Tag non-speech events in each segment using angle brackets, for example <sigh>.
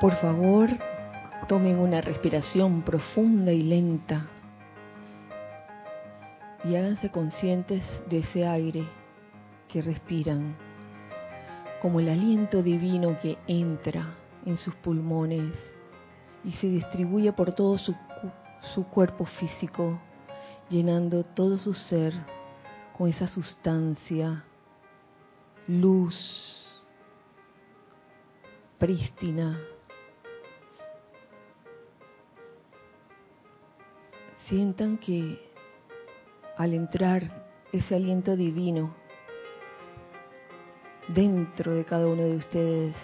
Por favor, tomen una respiración profunda y lenta y háganse conscientes de ese aire que respiran, como el aliento divino que entra en sus pulmones y se distribuye por todo su, su cuerpo físico, llenando todo su ser con esa sustancia, luz, prístina. Sientan que al entrar ese aliento divino dentro de cada uno de ustedes,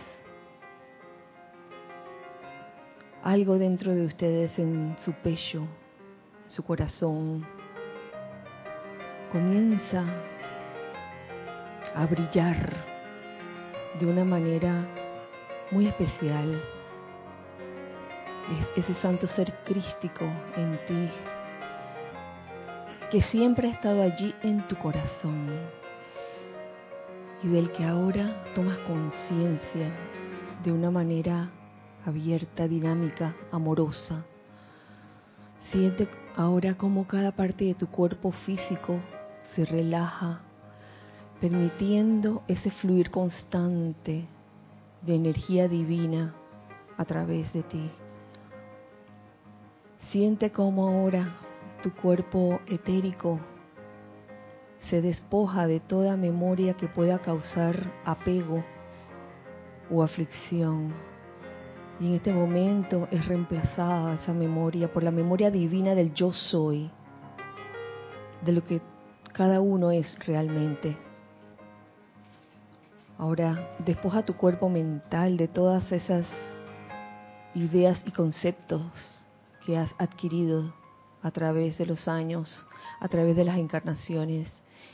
algo dentro de ustedes en su pecho, en su corazón, comienza a brillar de una manera muy especial. Ese santo ser crístico en ti, que siempre ha estado allí en tu corazón y del que ahora tomas conciencia de una manera abierta, dinámica, amorosa. Siente ahora como cada parte de tu cuerpo físico se relaja, permitiendo ese fluir constante de energía divina a través de ti. Siente como ahora tu cuerpo etérico se despoja de toda memoria que pueda causar apego o aflicción. Y en este momento es reemplazada esa memoria por la memoria divina del yo soy, de lo que cada uno es realmente. Ahora despoja tu cuerpo mental de todas esas ideas y conceptos que has adquirido a través de los años, a través de las encarnaciones,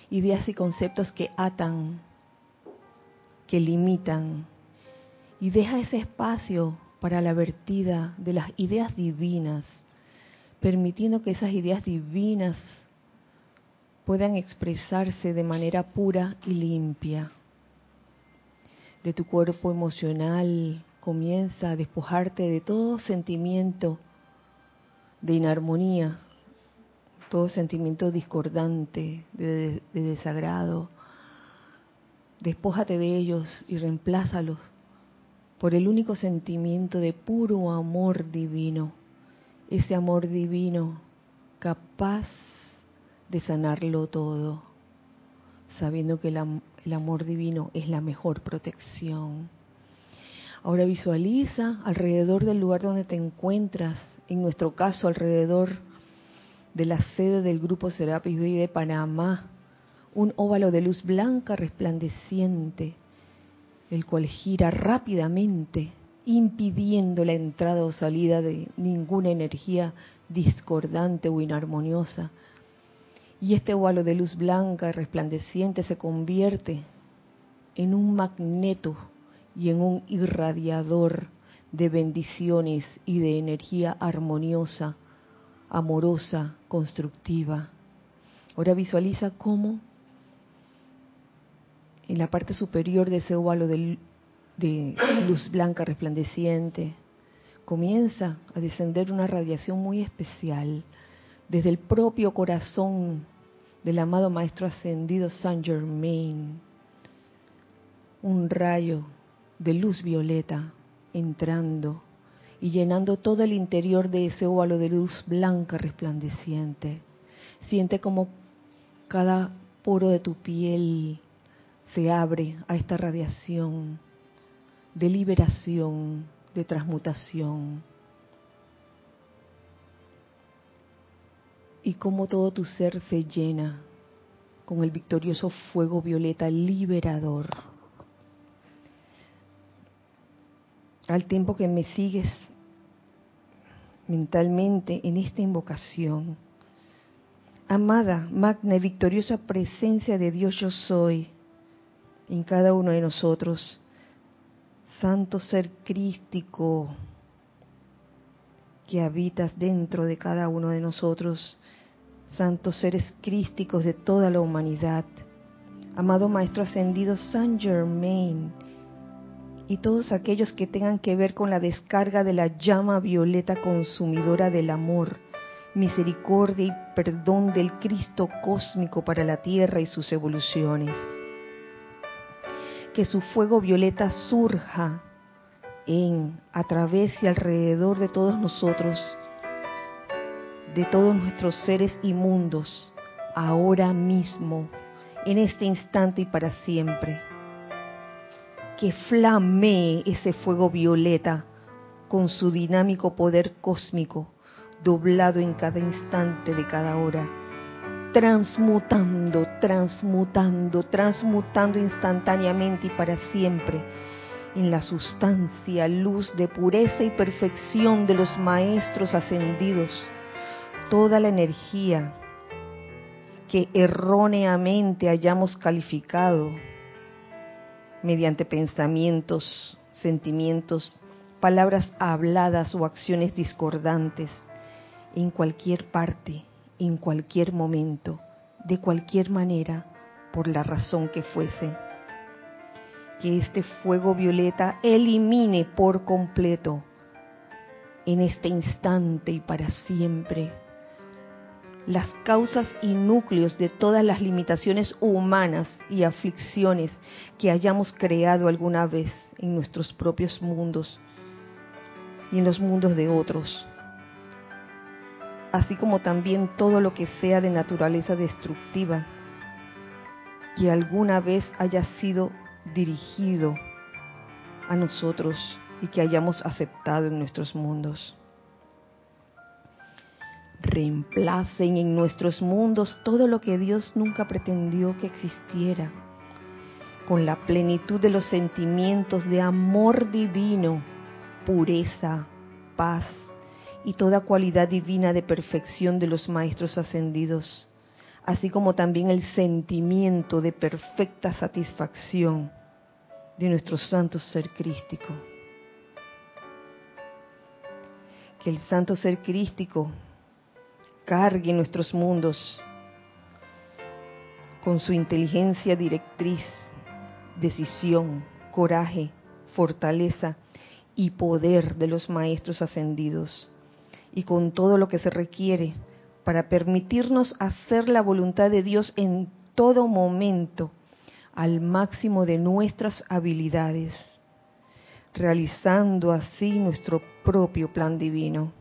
ideas y conceptos que atan, que limitan, y deja ese espacio para la vertida de las ideas divinas, permitiendo que esas ideas divinas puedan expresarse de manera pura y limpia. De tu cuerpo emocional, comienza a despojarte de todo sentimiento de inarmonía, todo sentimiento discordante, de, de desagrado. Despójate de ellos y reemplázalos por el único sentimiento de puro amor divino, ese amor divino capaz de sanarlo todo, sabiendo que la, el amor divino es la mejor protección. Ahora visualiza alrededor del lugar donde te encuentras, en nuestro caso alrededor de la sede del grupo Serapis Bay de Panamá, un óvalo de luz blanca resplandeciente, el cual gira rápidamente, impidiendo la entrada o salida de ninguna energía discordante o inarmoniosa, y este óvalo de luz blanca resplandeciente se convierte en un magneto y en un irradiador de bendiciones y de energía armoniosa, amorosa, constructiva. Ahora visualiza cómo en la parte superior de ese óvalo de, luz blanca resplandeciente comienza a descender una radiación muy especial desde el propio corazón del amado Maestro Ascendido Saint Germain, un rayo de luz violeta entrando y llenando todo el interior de ese óvalo de luz blanca resplandeciente. Siente como cada poro de tu piel se abre a esta radiación de liberación, de transmutación. y cómo todo tu ser se llena con el victorioso fuego violeta liberador. Al tiempo que me sigues mentalmente en esta invocación, amada, magna y victoriosa presencia de Dios yo soy en cada uno de nosotros, santo ser crístico que habitas dentro de cada uno de nosotros, santos seres crísticos de toda la humanidad, amado Maestro Ascendido Saint Germain y todos aquellos que tengan que ver con la descarga de la llama violeta consumidora del amor, misericordia y perdón del Cristo cósmico para la Tierra y sus evoluciones. Que su fuego violeta surja en, a través y alrededor de todos nosotros, de todos nuestros seres inmundos, ahora mismo, en este instante y para siempre. Que flamee ese fuego violeta con su dinámico poder cósmico, doblado en cada instante de cada hora, transmutando, transmutando, transmutando instantáneamente y para siempre en la sustancia, luz de pureza y perfección de los maestros ascendidos, toda la energía que erróneamente hayamos calificado mediante pensamientos, sentimientos, palabras habladas o acciones discordantes, en cualquier parte, en cualquier momento, de cualquier manera, por la razón que fuese. Que este fuego violeta elimine por completo en este instante y para siempre las causas y núcleos de todas las limitaciones humanas y aflicciones que hayamos creado alguna vez en nuestros propios mundos y en los mundos de otros, así como también todo lo que sea de naturaleza destructiva que alguna vez haya sido dirigido a nosotros y que hayamos aceptado en nuestros mundos. Reemplacen en nuestros mundos todo lo que Dios nunca pretendió que existiera, con la plenitud de los sentimientos de amor divino, pureza, paz y toda cualidad divina de perfección de los maestros ascendidos así como también el sentimiento de perfecta satisfacción de nuestro santo ser crístico. Que el santo ser crístico cargue nuestros mundos con su inteligencia directriz, decisión, coraje, fortaleza y poder de los maestros ascendidos, y con todo lo que se requiere para permitirnos hacer la voluntad de Dios en todo momento, al máximo de nuestras habilidades, realizando así nuestro propio plan divino,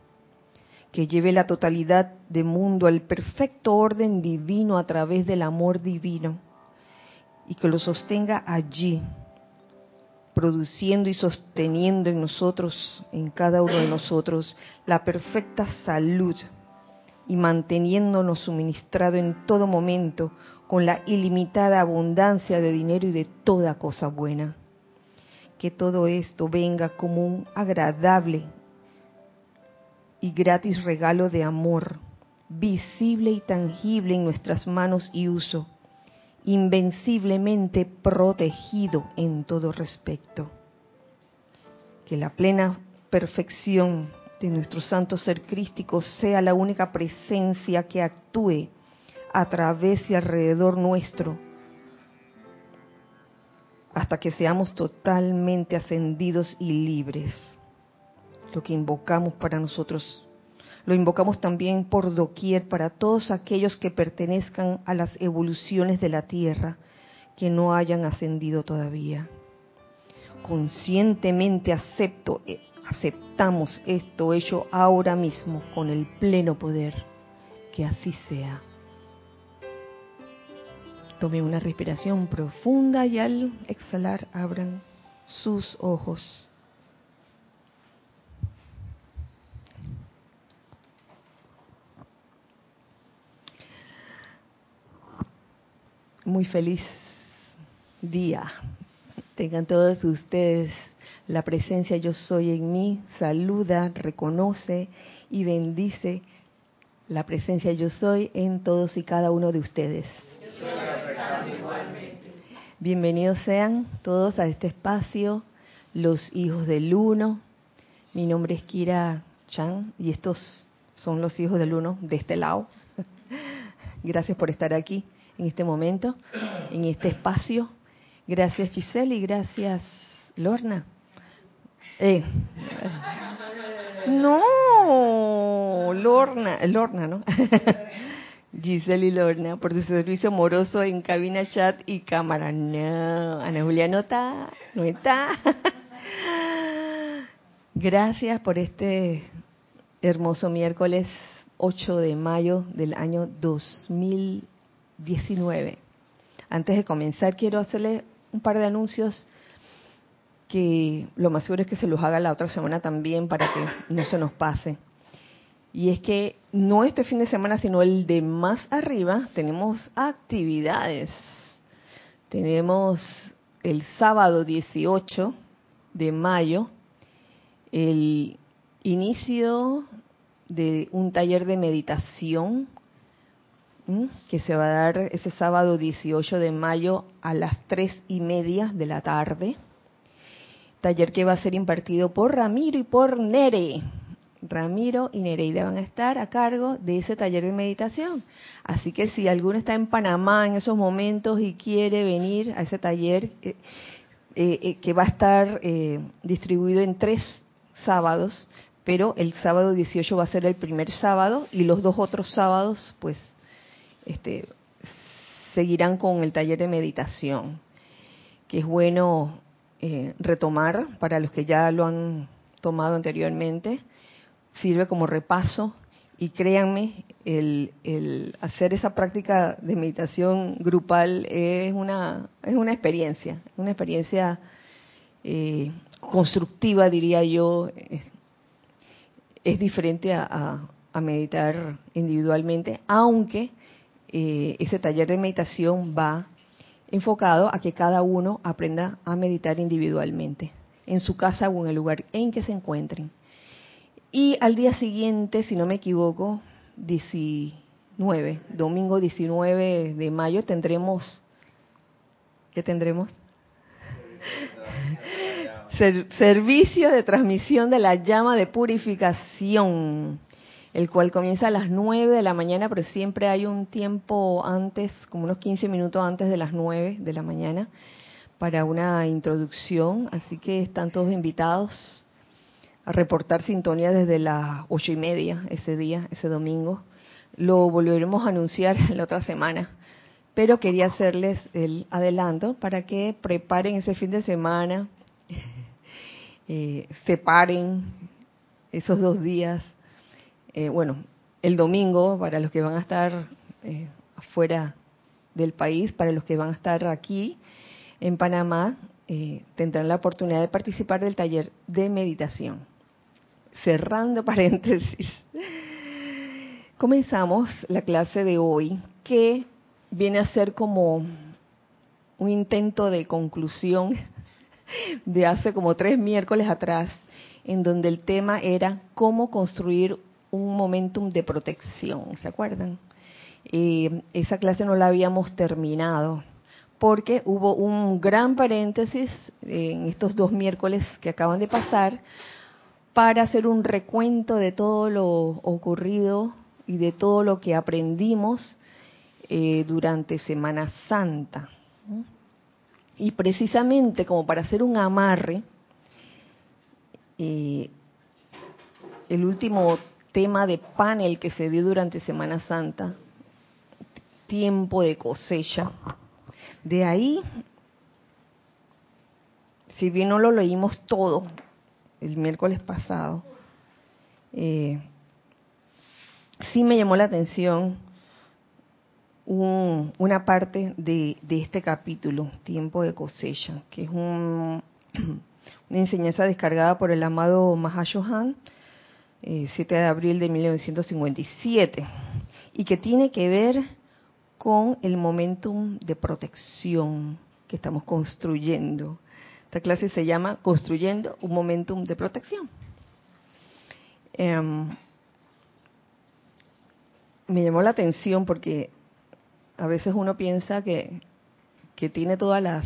que lleve la totalidad de mundo al perfecto orden divino a través del amor divino, y que lo sostenga allí, produciendo y sosteniendo en nosotros, en cada uno de nosotros, la perfecta salud y manteniéndonos suministrado en todo momento con la ilimitada abundancia de dinero y de toda cosa buena. Que todo esto venga como un agradable y gratis regalo de amor, visible y tangible en nuestras manos y uso, invenciblemente protegido en todo respecto. Que la plena perfección de nuestro santo ser crístico sea la única presencia que actúe a través y alrededor nuestro hasta que seamos totalmente ascendidos y libres. Lo que invocamos para nosotros, lo invocamos también por doquier para todos aquellos que pertenezcan a las evoluciones de la Tierra que no hayan ascendido todavía. Conscientemente acepto aceptamos esto hecho ahora mismo con el pleno poder. Que así sea. Tome una respiración profunda y al exhalar abran sus ojos. Muy feliz día. Tengan todos ustedes la presencia yo soy en mí saluda, reconoce y bendice la presencia yo soy en todos y cada uno de ustedes. Bienvenidos sean todos a este espacio, los hijos del uno. Mi nombre es Kira Chan y estos son los hijos del uno de este lado. <laughs> Gracias por estar aquí en este momento, en este espacio. Gracias Giselle y gracias Lorna Eh. No, Lorna, Lorna, ¿no? <laughs> Giselle y Lorna, por su servicio amoroso en cabina, chat y cámara. No, Ana Julia no está, no está. <laughs> Gracias por este hermoso miércoles 8 de mayo del año 2019. Antes de comenzar, quiero hacerle un par de anuncios que lo más seguro es que se los haga la otra semana también para que no se nos pase. Y es que no este fin de semana, sino el de más arriba, tenemos actividades. Tenemos el sábado 18 de mayo el inicio de un taller de meditación que se va a dar ese sábado 18 de mayo a las tres y media de la tarde. Taller que va a ser impartido por Ramiro y por Nere. Ramiro y Nereida van a estar a cargo de ese taller de meditación. Así que si alguno está en Panamá en esos momentos y quiere venir a ese taller eh, eh, eh, que va a estar distribuido en tres sábados, pero el sábado 18 va a ser el primer sábado y los dos otros sábados pues este, seguirán con el taller de meditación, que es bueno retomar para los que ya lo han tomado anteriormente sirve como repaso y créanme, el, el, hacer esa práctica de meditación grupal es una, es una experiencia, una experiencia eh, constructiva, diría yo. Es, diferente a, a, meditar individualmente, aunque eh, ese taller de meditación va enfocado a que cada uno aprenda a meditar individualmente, en su casa o en el lugar en que se encuentren. Y al día siguiente, si no me equivoco, 19, domingo 19 de mayo, tendremos, ¿qué tendremos? <laughs> servicio de transmisión de la llama de purificación, el cual comienza a las 9 de la mañana, pero siempre hay un tiempo antes, como unos 15 minutos antes de las 9 de la mañana, para una introducción. Así que están todos invitados a reportar sintonía desde las ocho y media ese día, ese domingo. Lo volveremos a anunciar <laughs> la otra semana, pero quería hacerles el adelanto para que preparen ese fin de semana, <laughs> eh, separen esos dos días. Eh, bueno, el domingo para los que van a estar eh, afuera del país, para los que van a estar aquí en Panamá, tendrán la oportunidad de participar del taller de meditación. Cerrando <laughs> paréntesis, comenzamos la clase de hoy que viene a ser como un intento de conclusión <laughs> de hace como tres miércoles atrás, en donde el tema era cómo construir un momentum de protección, ¿se acuerdan? Eh, esa clase no la habíamos terminado porque hubo un gran paréntesis en estos dos miércoles que acaban de pasar, para hacer un recuento de todo lo ocurrido y de todo lo que aprendimos eh, durante Semana Santa. Y precisamente como para hacer un amarre, eh, el último tema de panel que se dio durante Semana Santa, tiempo de cosecha, de ahí, si bien no lo leímos todo, el miércoles pasado, eh, sí me llamó la atención una parte de, este capítulo, Tiempo de cosecha, que es <clears throat> una enseñanza descargada por el amado Mahashohan, 7 eh, de abril de 1957, y que tiene que ver con el momentum de protección que estamos construyendo esta clase se llama Construyendo un Momentum de Protección. Em, me llamó la atención porque a veces uno piensa que, que tiene todas las,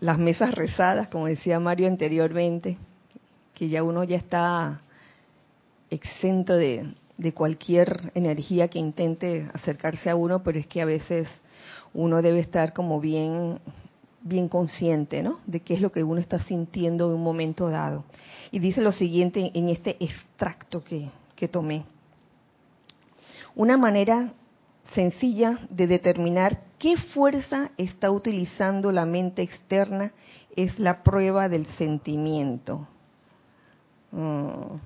las mesas rezadas, como decía Mario anteriormente, que ya uno ya está exento de, de cualquier energía que intente acercarse a uno, pero es que a veces uno debe estar como bien bien consciente, ¿no? De qué es lo que uno está sintiendo en un momento dado. Y dice lo siguiente en este extracto que, que tomé. Una manera sencilla de determinar qué fuerza está utilizando la mente externa es la prueba del sentimiento. Mm.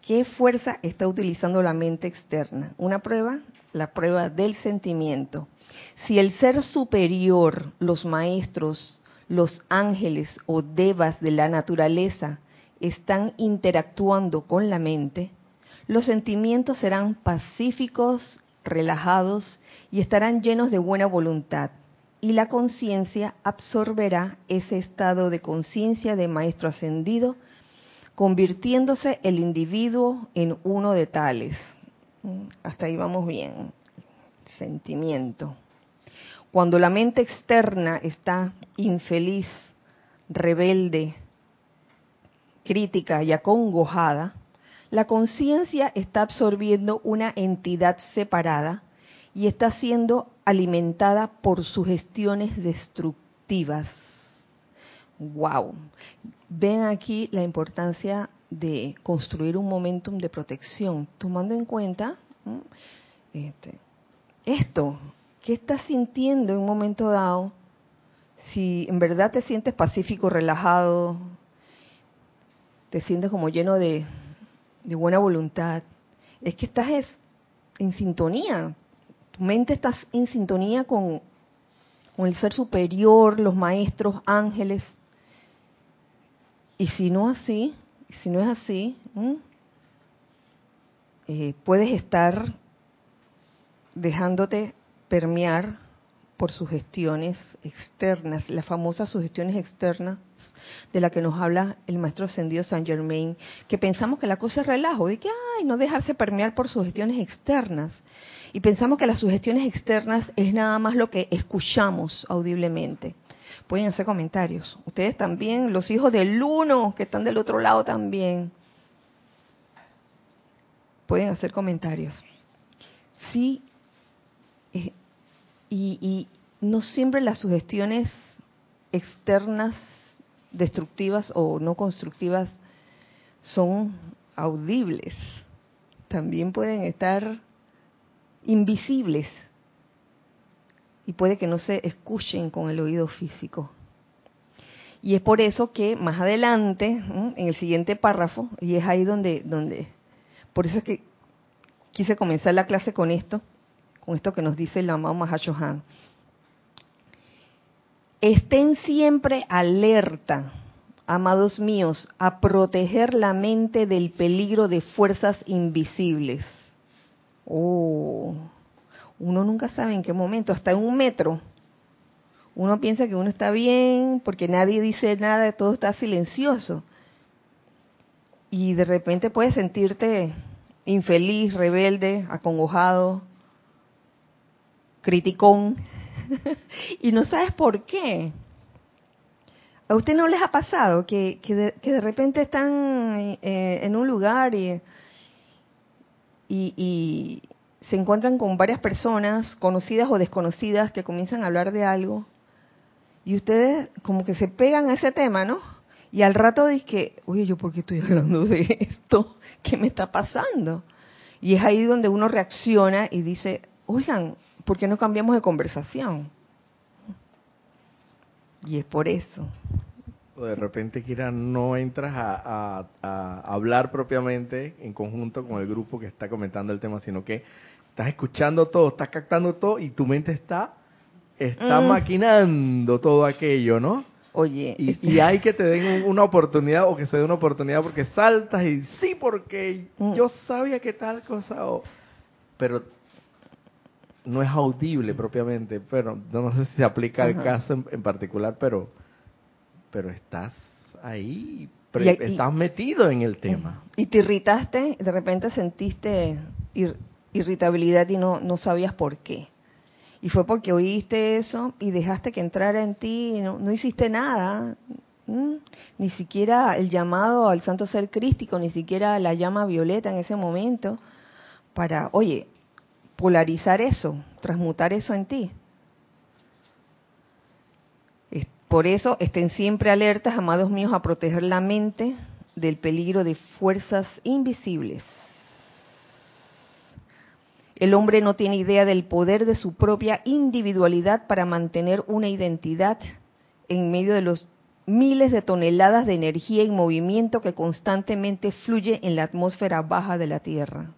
¿Qué fuerza está utilizando la mente externa? Una prueba, la prueba del sentimiento. Si el ser superior, los maestros, los ángeles o devas de la naturaleza están interactuando con la mente, los sentimientos serán pacíficos, relajados y estarán llenos de buena voluntad. Y la conciencia absorberá ese estado de conciencia de maestro ascendido convirtiéndose el individuo en uno de tales. Hasta ahí vamos bien. Sentimiento. Cuando la mente externa está infeliz, rebelde, crítica y acongojada, la conciencia está absorbiendo una entidad separada y está siendo alimentada por sugestiones destructivas wow. Ven aquí la importancia de construir un momentum de protección, tomando en cuenta este, esto, ¿qué estás sintiendo en un momento dado? Si en verdad te sientes pacífico, relajado, te sientes como lleno de, buena voluntad, es que estás en sintonía, tu mente está en sintonía con el ser superior, los maestros, ángeles, y si no así, si no es así, eh, puedes estar dejándote permear por sugestiones externas, las famosas sugestiones externas de la que nos habla el maestro ascendido Saint Germain, que pensamos que la cosa es relajo, de que, ay, no dejarse permear por sugestiones externas. Y pensamos que las sugestiones externas es nada más lo que escuchamos audiblemente pueden hacer comentarios. Ustedes también, los hijos del uno que están del otro lado también, pueden hacer comentarios. Sí, eh, y, y no siempre las sugestiones externas destructivas o no constructivas son audibles. También pueden estar invisibles y puede que no se escuchen con el oído físico. Y es por eso que más adelante, en el siguiente párrafo, y es ahí donde, donde, por eso es que quise comenzar la clase con esto, con esto que nos dice el amado Mahashohan. Estén siempre alerta, amados míos, a proteger la mente del peligro de fuerzas invisibles. Oh, uno nunca sabe en qué momento, hasta en un metro. Uno piensa que uno está bien porque nadie dice nada, todo está silencioso. Y de repente puedes sentirte infeliz, rebelde, acongojado, criticón, <laughs> y no sabes por qué. ¿A usted no les ha pasado que, que, de, repente están eh, en un lugar y, y, se encuentran con varias personas, conocidas o desconocidas, que comienzan a hablar de algo, y ustedes como que se pegan a ese tema, ¿no? Y al rato que, oye, ¿yo por qué estoy hablando de esto? ¿Qué me está pasando? Y es ahí donde uno reacciona y dice, oigan, ¿por qué no cambiamos de conversación? Y es por eso. O de repente, Kira, no entras a, a, hablar propiamente en conjunto con el grupo que está comentando el tema, sino que estás escuchando todo, estás captando todo y tu mente está, está mm. maquinando todo aquello, ¿no? Oye. Y, hay que te den una oportunidad o que se dé una oportunidad porque saltas y sí, porque mm. yo sabía que tal cosa. O, pero no es audible propiamente, pero no sé si se aplica al caso en, particular, pero, pero estás ahí, estás metido en el tema. Y te irritaste, de repente sentiste irritabilidad y no, no sabías por qué. Y fue porque oíste eso y dejaste que entrara en ti y no, hiciste nada, ni siquiera el llamado al santo ser crístico, ni siquiera la llama violeta en ese momento, para, oye, polarizar eso, transmutar eso en ti. Por eso estén siempre alertas, amados míos, a proteger la mente del peligro de fuerzas invisibles. El hombre no tiene idea del poder de su propia individualidad para mantener una identidad en medio de los miles de toneladas de energía y movimiento que constantemente fluye en la atmósfera baja de la Tierra.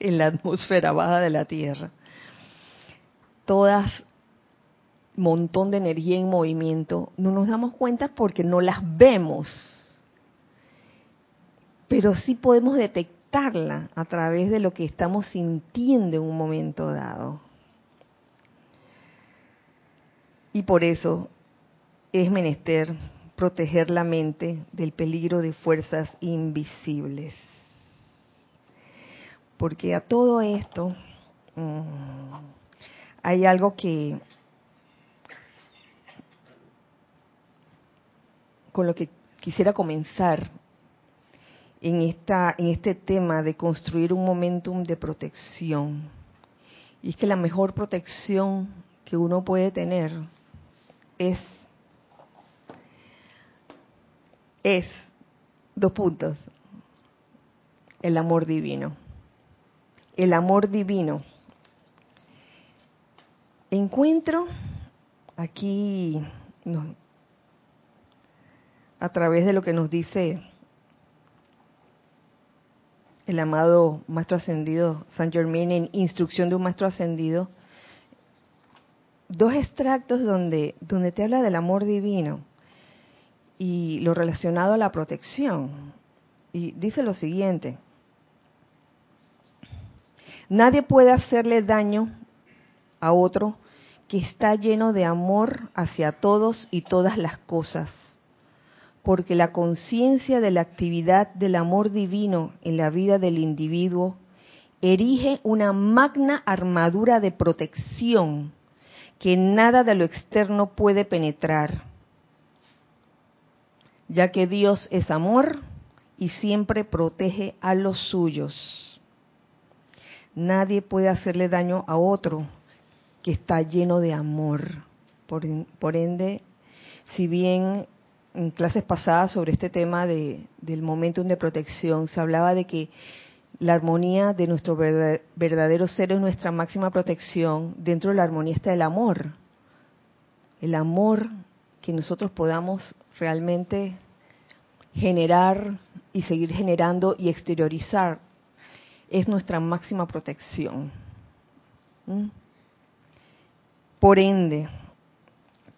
En la atmósfera baja de la Tierra. Todas montón de energía en movimiento, no nos damos cuenta porque no las vemos. Pero sí podemos a través de lo que estamos sintiendo en un momento dado. Y por eso es menester proteger la mente del peligro de fuerzas invisibles. Porque a todo esto mm, hay algo que con lo que quisiera comenzar en, esta, en este tema de construir un momentum de protección. Y es que la mejor protección que uno puede tener es, es, dos puntos, el amor divino. El amor divino. Encuentro aquí, a través de lo que nos dice el amado Maestro Ascendido San Germain en Instrucción de un Maestro Ascendido, dos extractos donde, donde te habla del amor divino y lo relacionado a la protección. Y dice lo siguiente, nadie puede hacerle daño a otro que está lleno de amor hacia todos y todas las cosas porque la conciencia de la actividad del amor divino en la vida del individuo erige una magna armadura de protección que nada de lo externo puede penetrar, ya que Dios es amor y siempre protege a los suyos. Nadie puede hacerle daño a otro que está lleno de amor. Por, ende, si bien en clases pasadas sobre este tema de, del momentum de protección, se hablaba de que la armonía de nuestro verdadero ser es nuestra máxima protección. Dentro de la armonía está el amor. El amor que nosotros podamos realmente generar y seguir generando y exteriorizar es nuestra máxima protección. ¿Mm? Por ende,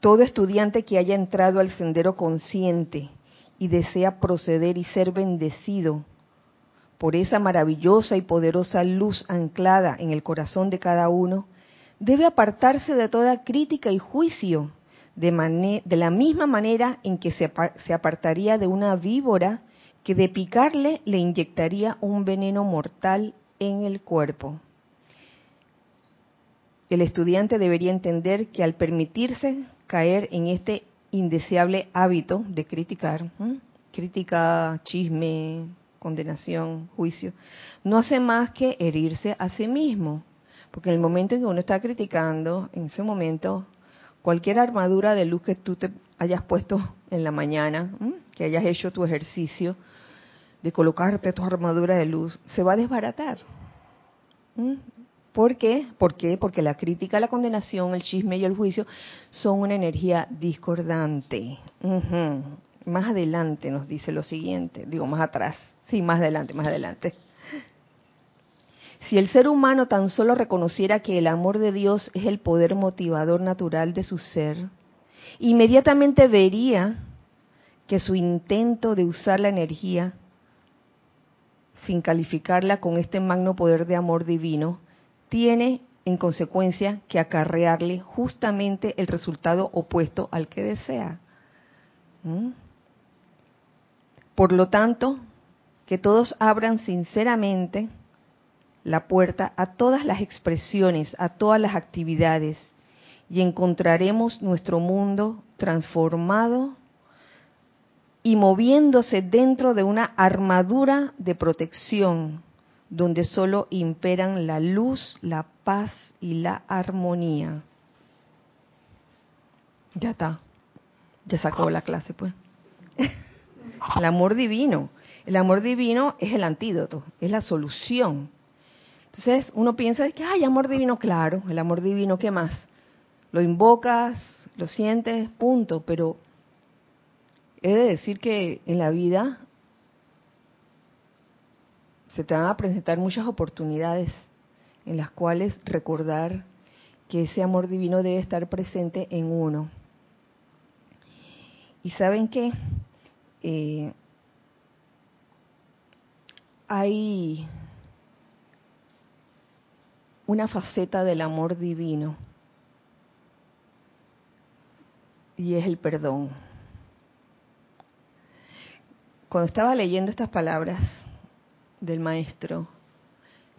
todo estudiante que haya entrado al sendero consciente y desea proceder y ser bendecido por esa maravillosa y poderosa luz anclada en el corazón de cada uno, debe apartarse de toda crítica y juicio, de, de la misma manera en que se, se apartaría de una víbora que de picarle le inyectaría un veneno mortal en el cuerpo. El estudiante debería entender que al permitirse caer en este indeseable hábito de criticar, crítica, chisme, condenación, juicio, no hace más que herirse a sí mismo. Porque en el momento en que uno está criticando, en ese momento, cualquier armadura de luz que tú te hayas puesto en la mañana, que hayas hecho tu ejercicio de colocarte tu armadura de luz, se va a desbaratar. ¿Por qué? ¿Por qué? Porque la crítica, la condenación, el chisme y el juicio son una energía discordante. Más adelante nos dice lo siguiente, digo más atrás, sí, más adelante, más adelante. Si el ser humano tan solo reconociera que el amor de Dios es el poder motivador natural de su ser, inmediatamente vería que su intento de usar la energía sin calificarla con este magno poder de amor divino tiene en consecuencia que acarrearle justamente el resultado opuesto al que desea. Por lo tanto, que todos abran sinceramente la puerta a todas las expresiones, a todas las actividades, y encontraremos nuestro mundo transformado y moviéndose dentro de una armadura de protección donde solo imperan la luz, la paz y la armonía. Ya está. Ya sacó la clase, pues. el amor divino. El amor divino es el antídoto, es la solución. Entonces uno piensa que, hay amor divino, claro, el amor divino, ¿qué más? Lo invocas, lo sientes, punto. Pero he de decir que en la vida se te van a presentar muchas oportunidades en las cuales recordar que ese amor divino debe estar presente en uno. Y saben qué? Eh, hay una faceta del amor divino y es el perdón. Cuando estaba leyendo estas palabras del maestro,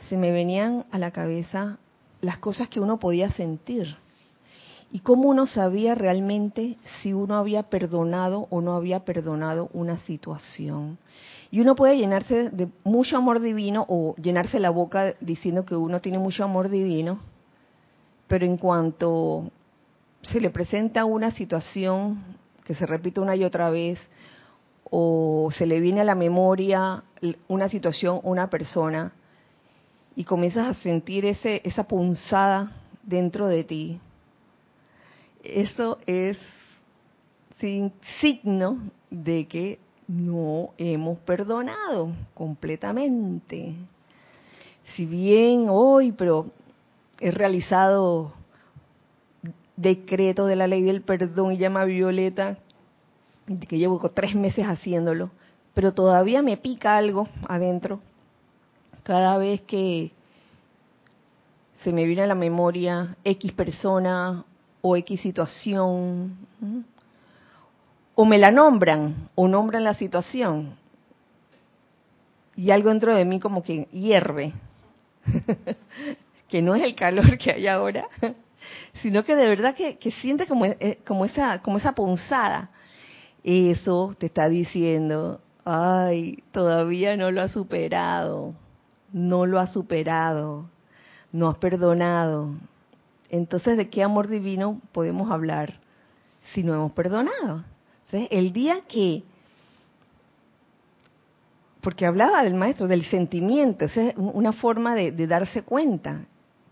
se me venían a la cabeza las cosas que uno podía sentir y cómo uno sabía realmente si uno había perdonado o no había perdonado una situación. Y uno puede llenarse de mucho amor divino o llenarse la boca diciendo que uno tiene mucho amor divino, pero en cuanto se le presenta una situación que se repite una y otra vez, o se le viene a la memoria una situación, una persona, y comienzas a sentir ese, esa punzada dentro de ti, eso es signo de que no hemos perdonado completamente. Si bien hoy, pero he realizado decreto de la ley del perdón y llama Violeta, que llevo tres meses haciéndolo, pero todavía me pica algo adentro cada vez que se me viene a la memoria X persona o X situación, o me la nombran o nombran la situación, y algo dentro de mí como que hierve, <laughs> que no es el calor que hay ahora, <laughs> sino que de verdad que, siente como, eh, como, esa, como esa punzada. Eso te está diciendo, ay, todavía no lo has superado, no lo has superado, no has perdonado, entonces, ¿de qué amor divino podemos hablar si no hemos perdonado? El día que, porque hablaba del maestro, del sentimiento, esa es una forma de, de darse cuenta.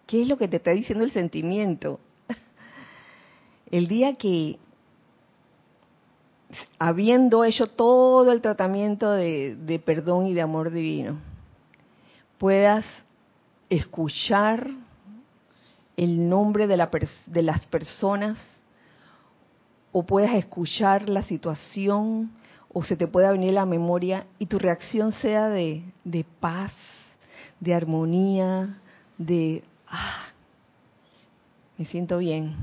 ¿Qué es lo que te está diciendo el sentimiento? <laughs> El día que, habiendo hecho todo el tratamiento de, perdón y de amor divino, puedas escuchar el nombre de las personas o puedas escuchar la situación o se te pueda venir la memoria y tu reacción sea de, de paz, de armonía, de, ah, me siento bien.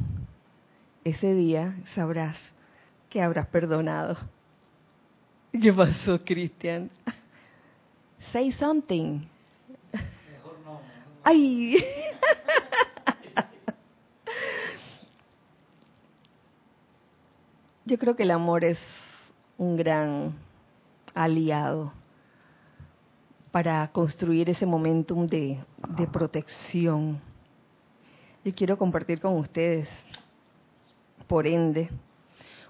Ese día sabrás que habrás perdonado. ¿Qué pasó, Cristian? Say something. Mejor no. Ay. Yo creo que el amor es un gran aliado para construir ese momentum de, protección. Yo quiero compartir con ustedes, por ende,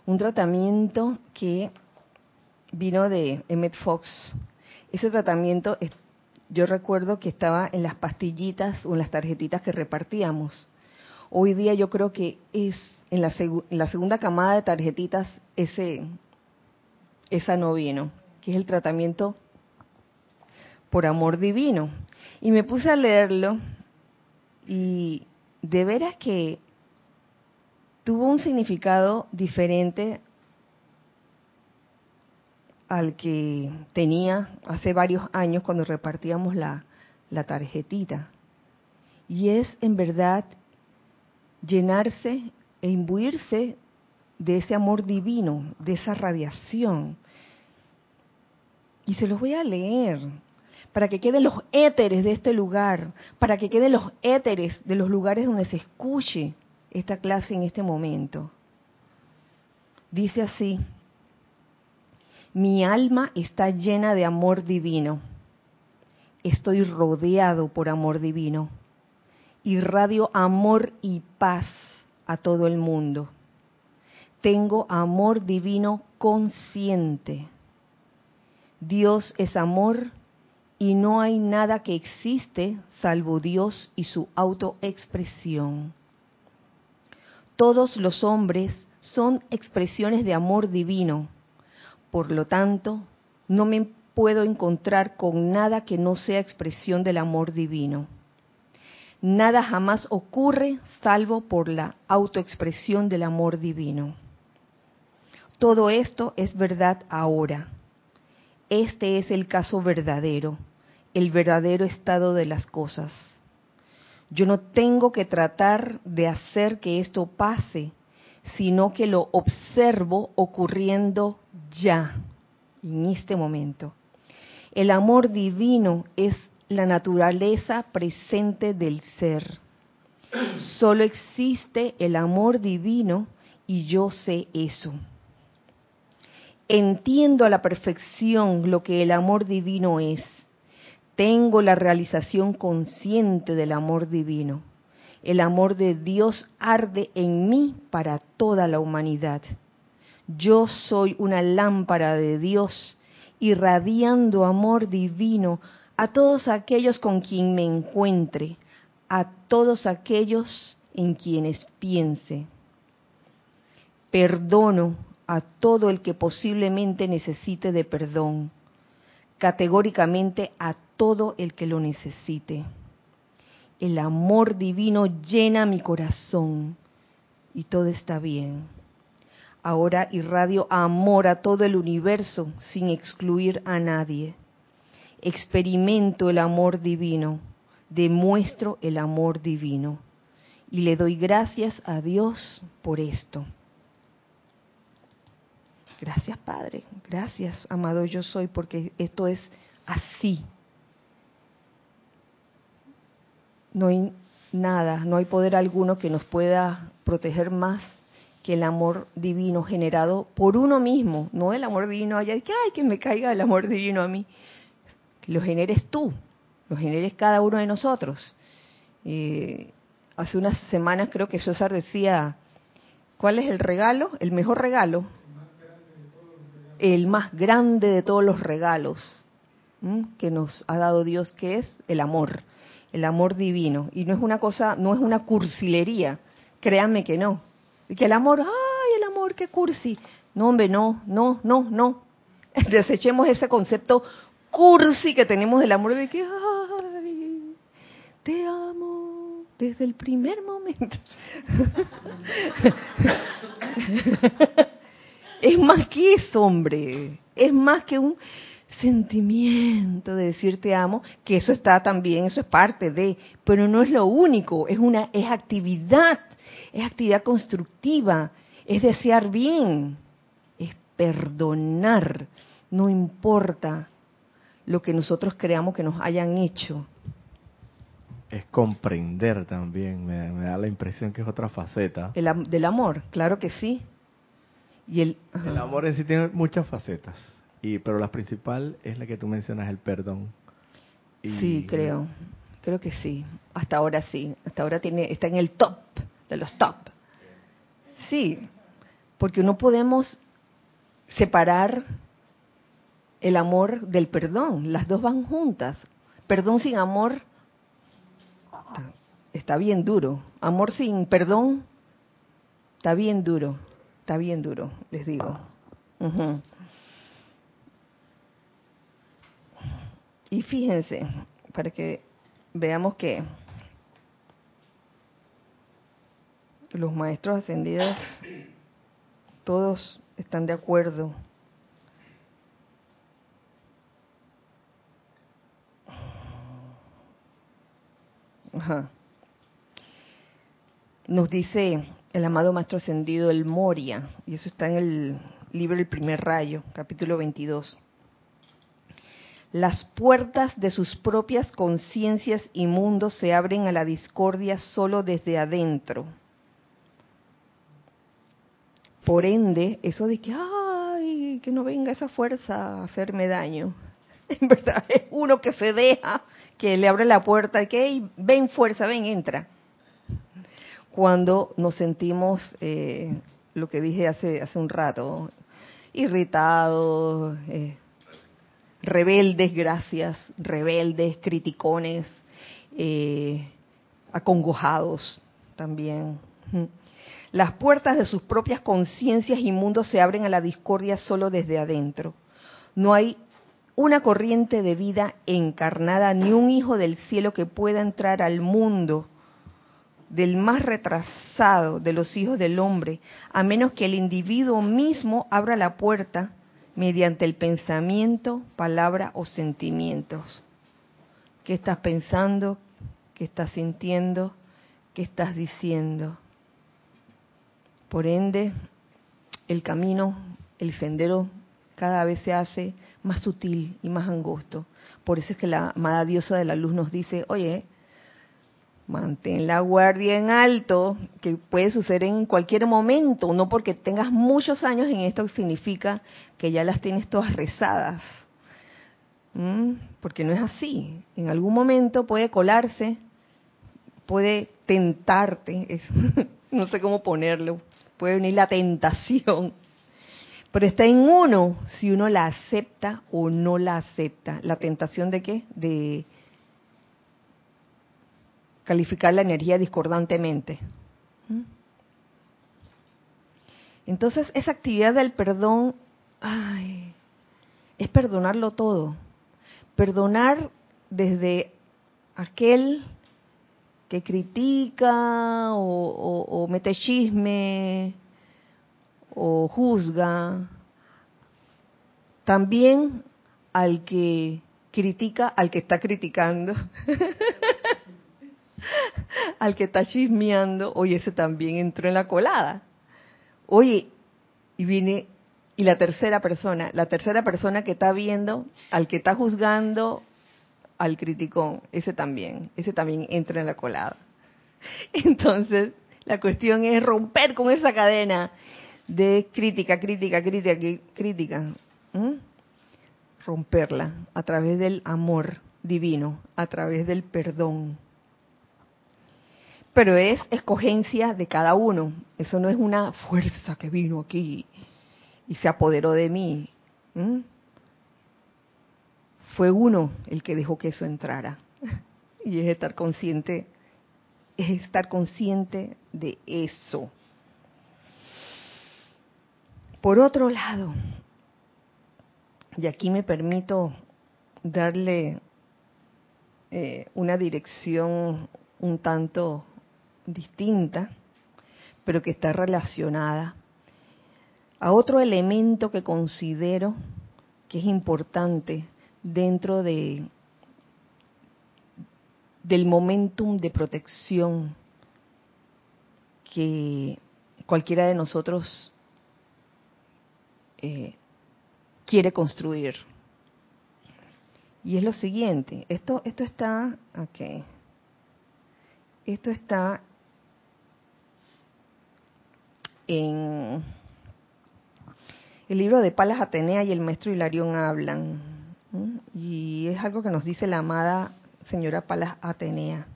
un tratamiento que vino de Emmett Fox. Ese tratamiento, yo recuerdo que estaba en las pastillitas o en las tarjetitas que repartíamos. Hoy día yo creo que es en la, segunda camada de tarjetitas ese, esa no vino, que es el tratamiento por amor divino. Y me puse a leerlo y de veras que tuvo un significado diferente al que tenía hace varios años cuando repartíamos la, tarjetita. Y es en verdad llenarse e imbuirse de ese amor divino, de esa radiación. Y se los voy a leer para que queden los éteres de este lugar, para que queden los éteres de los lugares donde se escuche esta clase en este momento. Dice así, mi alma está llena de amor divino, estoy rodeado por amor divino, irradio amor y paz a todo el mundo. tengo amor divino consciente. Dios es amor y no hay nada que existe salvo Dios y su autoexpresión. Todos los hombres son expresiones de amor divino. Por lo tanto, no me puedo encontrar con nada que no sea expresión del amor divino. Nada jamás ocurre salvo por la autoexpresión del amor divino. Todo esto es verdad ahora. Este es el caso verdadero, el verdadero estado de las cosas. Yo no tengo que tratar de hacer que esto pase, sino que lo observo ocurriendo ya, en este momento. El amor divino es la naturaleza presente del ser. Solo existe el amor divino y yo sé eso. Entiendo a la perfección lo que el amor divino es. Tengo la realización consciente del amor divino. El amor de Dios arde en mí para toda la humanidad. Yo soy una lámpara de Dios irradiando amor divino a todos aquellos con quien me encuentre, a todos aquellos en quienes piense. Perdono a todo el que posiblemente necesite de perdón, categóricamente a todo el que lo necesite. El amor divino llena mi corazón y todo está bien. Ahora irradio amor a todo el universo sin excluir a nadie. Experimento el amor divino, demuestro el amor divino y le doy gracias a Dios por esto. Gracias Padre, gracias amado yo soy porque esto es así. No hay nada, no hay poder alguno que nos pueda proteger más que el amor divino generado por uno mismo, no el amor divino allá, que ay, que me caiga el amor divino a mí. lo generes tú, lo generes cada uno de nosotros. Eh, hace unas semanas creo que César decía, ¿cuál es el regalo? El mejor regalo. El más grande de todos los regalos que nos ha dado Dios, que es el amor, el amor divino. Y no es una cosa, no es una cursilería, créanme que no que el amor, ay, el amor, qué cursi. No, hombre, no, no, no, no. <laughs> Desechemos ese concepto cursi que tenemos del amor de que, ay, te amo desde el primer momento. <laughs> es más que eso, hombre. Es más que un sentimiento de decir te amo, que eso está también, eso es parte de, pero no es lo único, es una es actividad es actividad constructiva, es desear bien, es perdonar, no importa lo que nosotros creamos que nos hayan hecho. Es comprender también, me, da la impresión que es otra faceta. El, del amor, claro que sí. Y el, el amor en sí tiene muchas facetas, y pero la principal es la que tú mencionas, el perdón. sí, creo, creo que sí. Hasta ahora sí, hasta ahora tiene, está en el top de los top. Sí, porque no podemos separar el amor del perdón. Las dos van juntas. Perdón sin amor está bien duro. Amor sin perdón está bien duro. Está bien duro, les digo. Y fíjense, para que veamos que los maestros ascendidos todos están de acuerdo. Nos dice el amado Maestro Ascendido, el Moria, y eso está en el libro El primer rayo, capítulo 22. Las puertas de sus propias conciencias y mundos se abren a la discordia solo desde adentro por ende, eso de que, ay, que no venga esa fuerza a hacerme daño. <laughs> En verdad, es uno que se deja, que le abre la puerta, y que, ven fuerza, ven, entra. Cuando nos sentimos eh, lo que dije hace, hace un rato, irritados, eh, rebeldes, gracias, rebeldes, criticones, eh, acongojados también. Las puertas de sus propias conciencias y mundos se abren a la discordia solo desde adentro. No hay una corriente de vida encarnada ni un hijo del cielo que pueda entrar al mundo del más retrasado de los hijos del hombre, a menos que el individuo mismo abra la puerta mediante el pensamiento, palabra o sentimientos. ¿Qué estás pensando? ¿Qué estás sintiendo? ¿Qué estás diciendo? Por ende, el camino, el sendero cada vez se hace más sutil y más angosto. Por eso es que la amada diosa de la luz nos dice, oye, mantén la guardia en alto, que puede suceder en cualquier momento, no porque tengas muchos años en esto significa que ya las tienes todas rezadas. ¿Mm? Porque no es así. En algún momento puede colarse, puede tentarte, <laughs> no sé cómo ponerlo, puede venir la tentación pero está en uno si uno la acepta o no la acepta. ¿La tentación de qué? De calificar la energía discordantemente. Entonces, esa actividad del perdón, es perdonarlo todo. Perdonar desde aquel que critica o, o mete chisme o juzga, también al que critica, al que está criticando, <laughs> al que está chismeando, oye, ese también entró en la colada. Oye, y viene, y la tercera persona, la tercera persona que está viendo, al que está juzgando, al criticón, ese también, ese también entra en la colada. <laughs> Entonces, la cuestión es romper con esa cadena de crítica, crítica, crítica, crítica. Romperla a través del amor divino, a través del perdón. Pero es escogencia de cada uno. Eso no es una fuerza que vino aquí y se apoderó de mí. Fue uno el que dejó que eso entrara. <laughs> Y es estar consciente, es estar consciente de eso. Por otro lado, y aquí me permito darle eh, una dirección un tanto distinta, pero que está relacionada a otro elemento que considero que es importante dentro de del momentum de protección que cualquiera de nosotros eh, quiere construir. Y es lo siguiente, esto, esto está, ok, esto está en el libro de Palas Atenea y el maestro Hilarión hablan, y es algo que nos dice la amada señora Palas Atenea.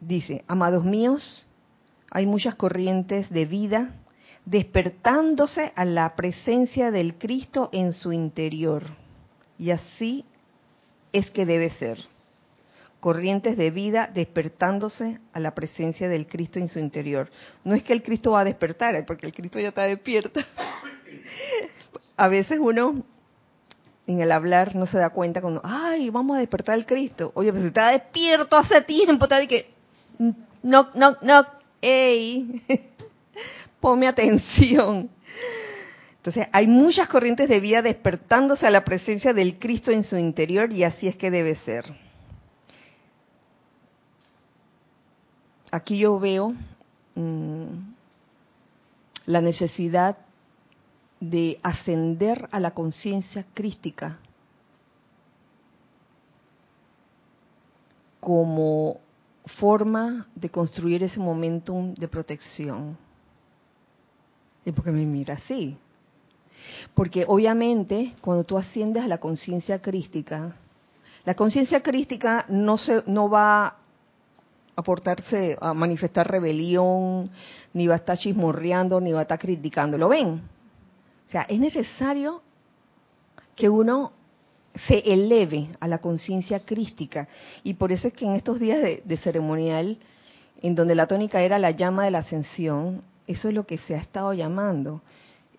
Dice, amados míos, hay muchas corrientes de vida despertándose a la presencia del Cristo en su interior. Y así es que debe ser. Corrientes de vida despertándose a la presencia del Cristo en su interior. No es que el Cristo va a despertar, porque el Cristo ya está despierto. a veces uno en el hablar no se da cuenta cuando, ay, vamos a despertar al Cristo. Oye, pero si está despierto hace tiempo, está de que, no, no, no, ey, <laughs> ponme atención. Entonces, hay muchas corrientes de vida despertándose a la presencia del Cristo en su interior y así es que debe ser. Aquí yo veo mm, la necesidad de ascender a la conciencia crística como forma de construir ese momentum de protección. ¿Y por qué me mira así? Porque obviamente cuando tú asciendes a la conciencia crística, la conciencia crística no, se, no va a a manifestar rebelión, ni va a estar chismorreando, ni va a estar criticando. ¿Lo ven? O sea, es necesario que uno se eleve a la conciencia crística. Y por eso es que en estos días de, ceremonial, en donde la tónica era la llama de la ascensión, eso es lo que se ha estado llamando.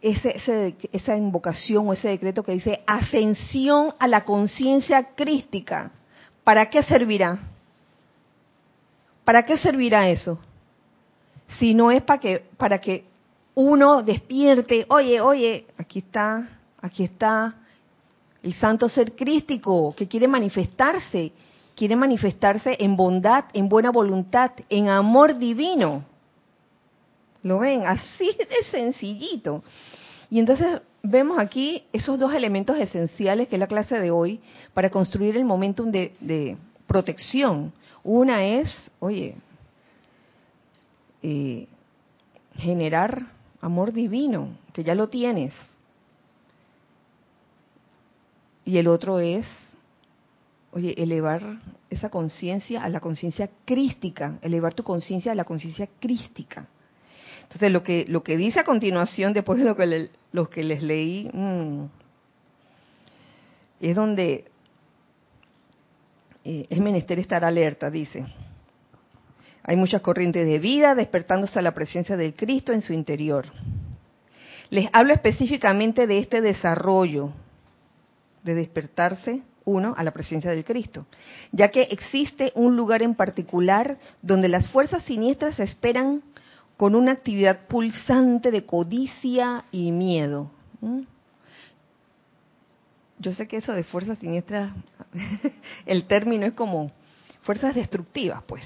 Ese, esa invocación o ese decreto que dice ascensión a la conciencia crística. ¿Para qué servirá? ¿Para qué servirá eso? Si no es para que, para que uno despierte, oye, oye, aquí está, aquí está el santo ser crístico que quiere manifestarse, quiere manifestarse en bondad, en buena voluntad, en amor divino. ¿Lo ven? Así de sencillito. Y entonces vemos aquí esos dos elementos esenciales que es la clase de hoy para construir el momentum de, de protección. Una es, oye, eh, generar amor divino, que ya lo tienes. Y el otro es, oye, elevar esa conciencia a la conciencia crística, elevar tu conciencia a la conciencia crística. Entonces, lo que, lo que dice a continuación, después de lo que, lo que les leí, mm, es donde eh, es menester estar alerta, dice. Hay muchas corrientes de vida despertándose a la presencia del Cristo en su interior. Les hablo específicamente de este desarrollo de despertarse uno a la presencia del Cristo, ya que existe un lugar en particular donde las fuerzas siniestras esperan con una actividad pulsante de codicia y miedo. Yo sé que eso de fuerzas siniestras, <laughs> el término es como fuerzas destructivas, pues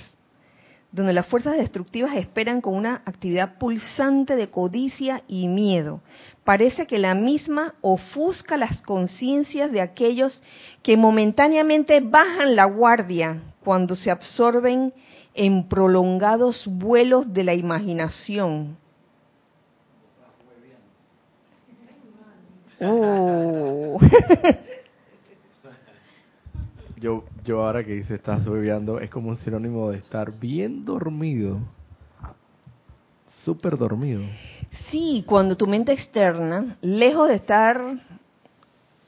donde las fuerzas destructivas esperan con una actividad pulsante de codicia y miedo. Parece que la misma ofusca las conciencias de aquellos que momentáneamente bajan la guardia cuando se absorben en prolongados vuelos de la imaginación. Oh. Yo, yo ahora que dice estás bebiendo es como un sinónimo de estar bien dormido. Súper dormido. Sí, cuando tu mente externa, lejos de estar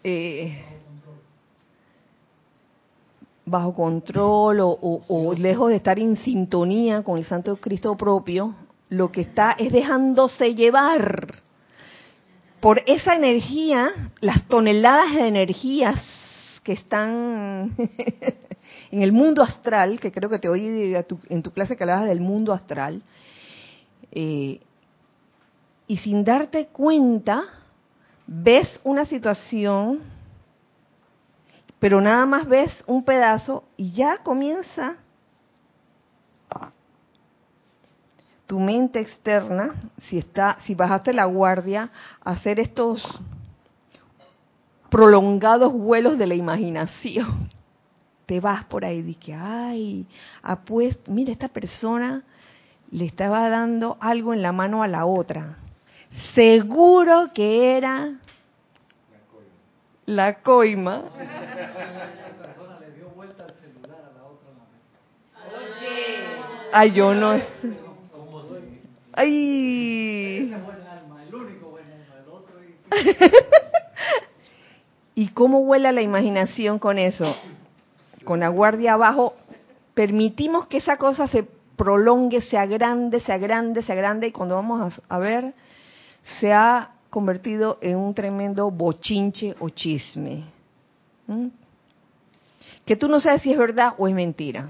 eh, bajo control o, o, lejos de estar en sintonía con el Santo Cristo propio, lo que está es dejándose llevar por esa energía, las toneladas de energías que están <laughs> en el mundo astral, que creo que te oí en tu clase que hablabas del mundo astral, eh, y sin darte cuenta, ves una situación, pero nada más ves un pedazo y ya comienza tu mente externa, si está, si bajaste la guardia, a hacer estos prolongados vuelos de la imaginación. Te vas por ahí y que, ay, apuesto, mira, esta persona le estaba dando algo en la mano a la otra. Seguro que era la coima. Ay, yo no sé. Ay. <laughs> ¿Y cómo vuela la imaginación con eso? Con la guardia abajo, permitimos que esa cosa se prolongue, sea grande, sea grande, sea grande, y cuando vamos a, ver, se ha convertido en un tremendo bochinche o chisme. ¿Mm? Que tú no sabes si es verdad o es mentira.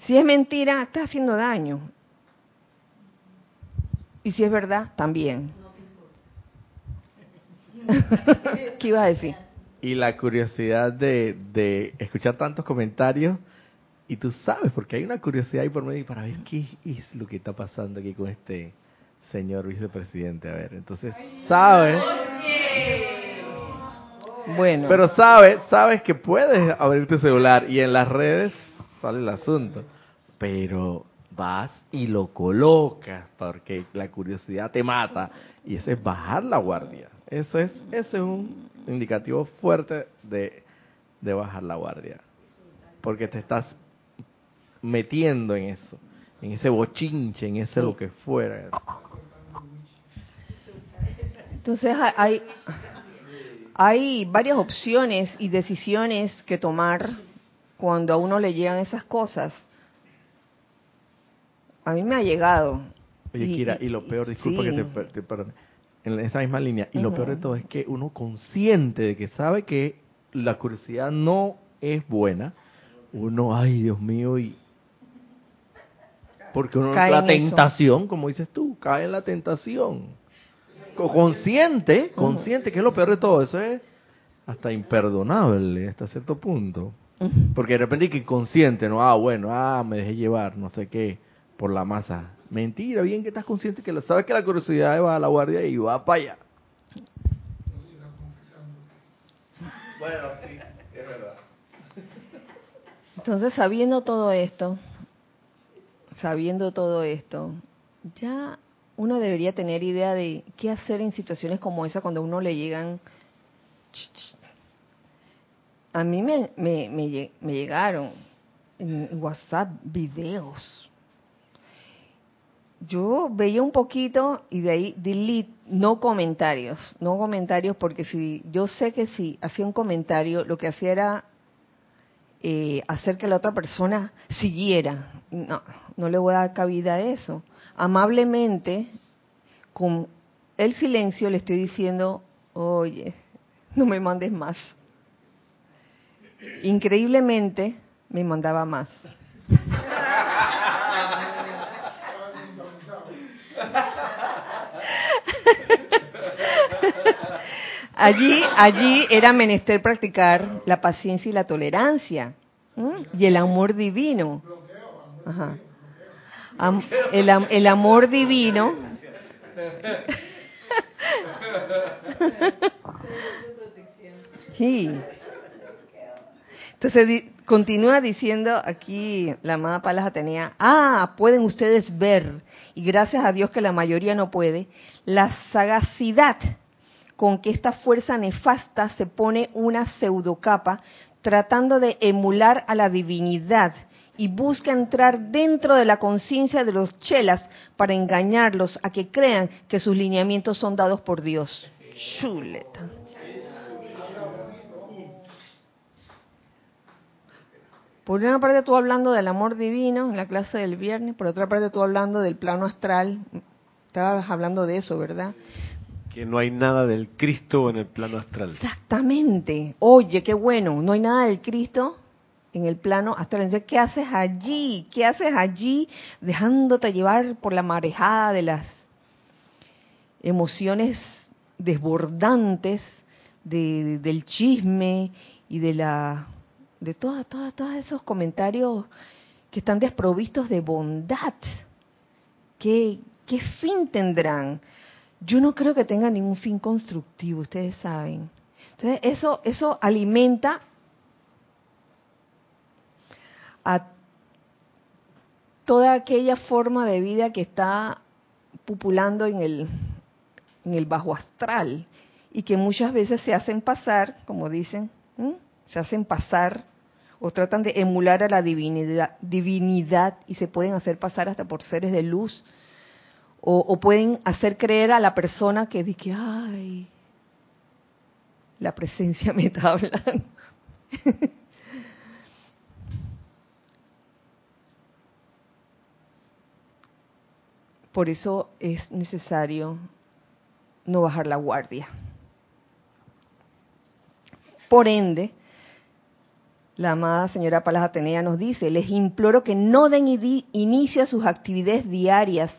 Si es mentira, está haciendo daño. Y si es verdad, también. <laughs> ¿Qué iba a decir? Y la curiosidad de, escuchar tantos comentarios y tú sabes, porque hay una curiosidad ahí por medio para ver qué es lo que está pasando aquí con este señor vicepresidente. A ver, entonces sabes. Bueno. Pero sabes, sabes que puedes abrir tu celular y en las redes sale el asunto. Pero vas y lo colocas porque la curiosidad te mata y ese es bajar la guardia. Eso es, ese es un indicativo fuerte de, bajar la guardia. Porque te estás metiendo en eso, en ese bochinche, en ese lo que fuera. Entonces hay, hay varias opciones y decisiones que tomar cuando a uno le llegan esas cosas. A mí me ha llegado. Oye, y, Kira, y, lo peor, disculpa que te, perdone, en esa misma línea, y lo peor de todo es que uno consciente de que sabe que la curiosidad no es buena, uno, ay Dios mío, y porque uno la tentación, como dices tú, cae en la tentación. Consciente, consciente, que es lo peor de todo, eso es hasta imperdonable hasta cierto punto. Porque de repente que inconsciente, no, ah, bueno, ah, me dejé llevar, no sé qué, por la masa. Mentira, bien que estás consciente que lo sabes que la curiosidad va a la guardia y va para allá. Bueno, sí, es verdad. Entonces, sabiendo todo esto, sabiendo todo esto, ya uno debería tener idea de qué hacer en situaciones como esa cuando a uno le llegan... A mí me, me, me, llegaron en WhatsApp videos. Yo veía un poquito y de ahí delete, no comentarios, no comentarios porque si yo sé que si hacía un comentario, lo que hacía era eh, hacer que la otra persona siguiera. No, no le voy a dar cabida a eso. Amablemente, con el silencio le estoy diciendo, oye, no me mandes más. Increíblemente, me mandaba más. Allí, allí era menester practicar la paciencia y la tolerancia y el amor divino. el, amor divino. <laughs> Sí. Entonces continúa diciendo aquí la amada Palas tenía ah, pueden ustedes ver, y gracias a Dios que la mayoría no puede, la sagacidad con que esta fuerza nefasta se pone una pseudocapa tratando de emular a la divinidad y busca entrar dentro de la conciencia de los chelas para engañarlos a que crean que sus lineamientos son dados por Dios. Chuleta. Por una parte tú hablando del amor divino en la clase del viernes, por otra parte tú hablando del plano astral, estabas hablando de eso, ¿verdad? Que no hay nada del Cristo en el plano astral. Exactamente. Oye, qué bueno, no hay nada del Cristo en el plano astral. Entonces, ¿qué haces allí? ¿Qué haces allí dejándote llevar por la marejada de las emociones desbordantes del chisme y de la de todas todas todos esos comentarios que están desprovistos de bondad? ¿Qué, qué fin tendrán? Yo no creo que tenga ningún fin constructivo, ustedes saben. Entonces, eso, eso alimenta a toda aquella forma de vida que está populando en el, en el bajo astral y que muchas veces se hacen pasar, como dicen, se hacen pasar o tratan de emular a la divinidad, divinidad y se pueden hacer pasar hasta por seres de luz o, pueden hacer creer a la persona que dice, ay, la presencia me está hablando. <laughs> Por eso es necesario no bajar la guardia. Por ende, la amada señora Palas Atenea nos dice, les imploro que no den inicio a sus actividades diarias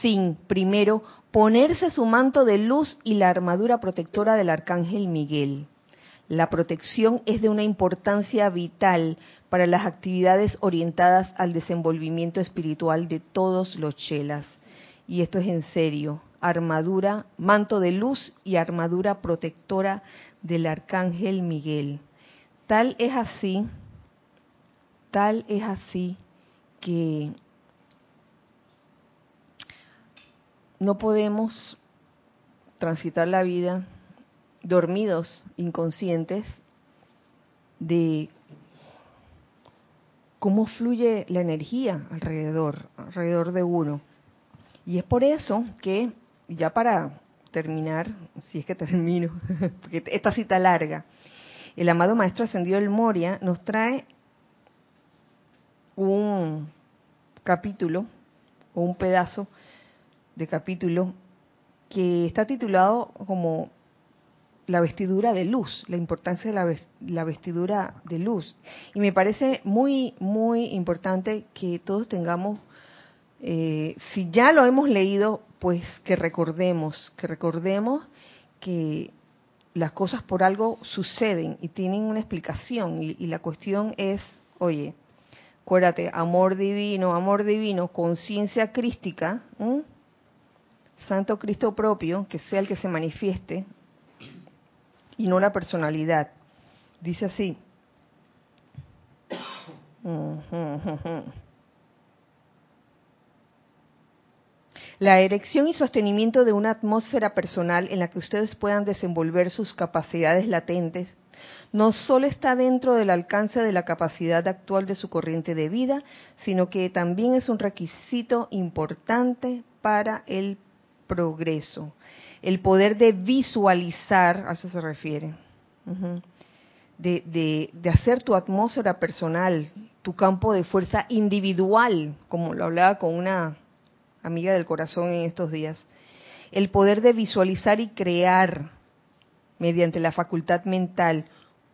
sin, primero, ponerse su manto de luz y la armadura protectora del arcángel Miguel. La protección es de una importancia vital para las actividades orientadas al desenvolvimiento espiritual de todos los chelas. Y esto es en serio. Armadura, manto de luz y armadura protectora del arcángel Miguel. Tal es así, tal es así que no podemos transitar la vida dormidos, inconscientes, de cómo fluye la energía alrededor, alrededor de uno. Y es por eso que, ya para terminar, si es que termino, <laughs> porque esta cita larga, el amado Maestro Ascendido del Moria nos trae un capítulo o un pedazo de capítulo que está titulado como la vestidura de luz, la importancia de la, vestidura de luz. Y me parece muy, muy importante que todos tengamos, eh, si ya lo hemos leído, pues que recordemos, que recordemos que las cosas por algo suceden y tienen una explicación. Y, la cuestión es, oye, acuérdate, amor divino, amor divino, conciencia crística, Santo Cristo propio, que sea el que se manifieste y no la personalidad. Dice así. <clears throat> La erección y sostenimiento de una atmósfera personal en la que ustedes puedan desenvolver sus capacidades latentes no solo está dentro del alcance de la capacidad actual de su corriente de vida, sino que también es un requisito importante para el progreso. El poder de visualizar, a eso se refiere, de, de, hacer tu atmósfera personal, tu campo de fuerza individual, como lo hablaba con una amiga del corazón en estos días, el poder de visualizar y crear mediante la facultad mental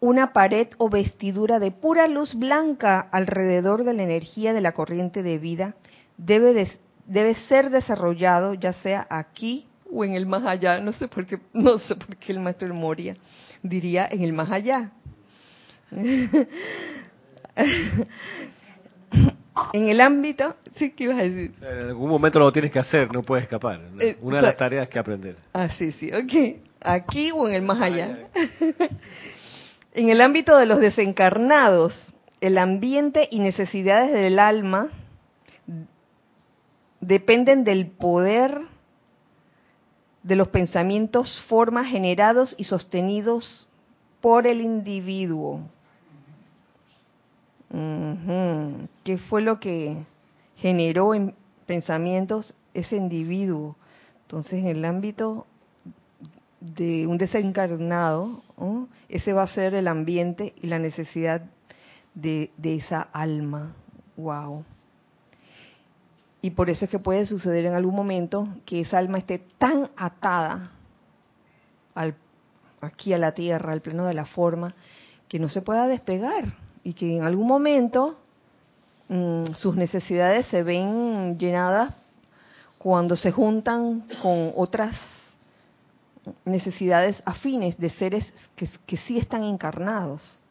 una pared o vestidura de pura luz blanca alrededor de la energía de la corriente de vida debe, debe ser desarrollado ya sea aquí o en el más allá, no sé por qué, no sé por qué el maestro Moria diría en el más allá. <laughs> en el ámbito, sí, ¿qué ibas a decir? En algún momento lo tienes que hacer, no puedes escapar. Eh, Una de las tareas que aprender. Ah, sí, sí, ok. Aquí o en el más allá. <laughs> en el ámbito de los desencarnados, el ambiente y necesidades del alma dependen del poder de los pensamientos, formas generados y sostenidos por el individuo. ¿Qué fue lo que generó en pensamientos ese individuo? Entonces, en el ámbito de un desencarnado, ese va a ser el ambiente y la necesidad de, de esa alma. Wow. Y por eso es que puede suceder en algún momento que esa alma esté tan atada al, aquí a la tierra, al pleno de la forma, que no se pueda despegar y que en algún momento mm, sus necesidades se ven llenadas cuando se juntan con otras necesidades afines de seres que sí están encarnados.